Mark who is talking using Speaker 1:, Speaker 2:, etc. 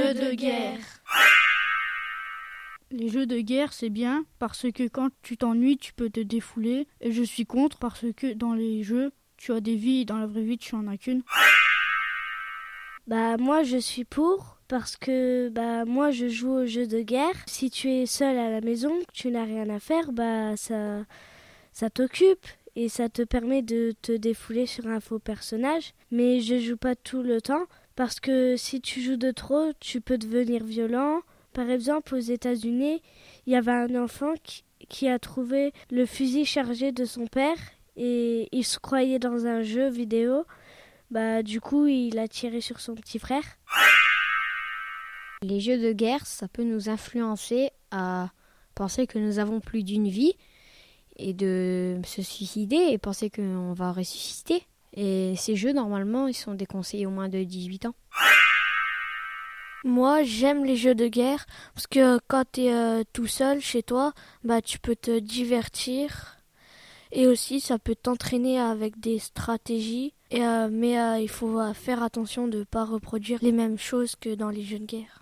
Speaker 1: jeux de guerre.
Speaker 2: Les jeux de guerre, c'est bien parce que quand tu t'ennuies, tu peux te défouler. Et je suis contre parce que dans les jeux, tu as des vies et dans la vraie vie, tu en as qu'une.
Speaker 3: Bah moi je suis pour parce que bah moi je joue aux jeux de guerre. Si tu es seul à la maison, que tu n'as rien à faire, bah ça ça t'occupe et ça te permet de te défouler sur un faux personnage. Mais je joue pas tout le temps parce que si tu joues de trop, tu peux devenir violent. Par exemple, aux États-Unis, il y avait un enfant qui, a trouvé le fusil chargé de son père et il se croyait dans un jeu vidéo. Bah du coup, il a tiré sur son petit frère.
Speaker 4: Les jeux de guerre, ça peut nous influencer à penser que nous avons plus d'une vie et de se suicider et penser qu'on va ressusciter. Et ces jeux, normalement, ils sont déconseillés au moins de 18 ans.
Speaker 5: Moi, j'aime les jeux de guerre parce que quand tu es euh, tout seul chez toi, bah tu peux te divertir et aussi ça peut t'entraîner avec des stratégies. Et, euh, mais euh, il faut faire attention de ne pas reproduire les mêmes choses que dans les jeux de guerre.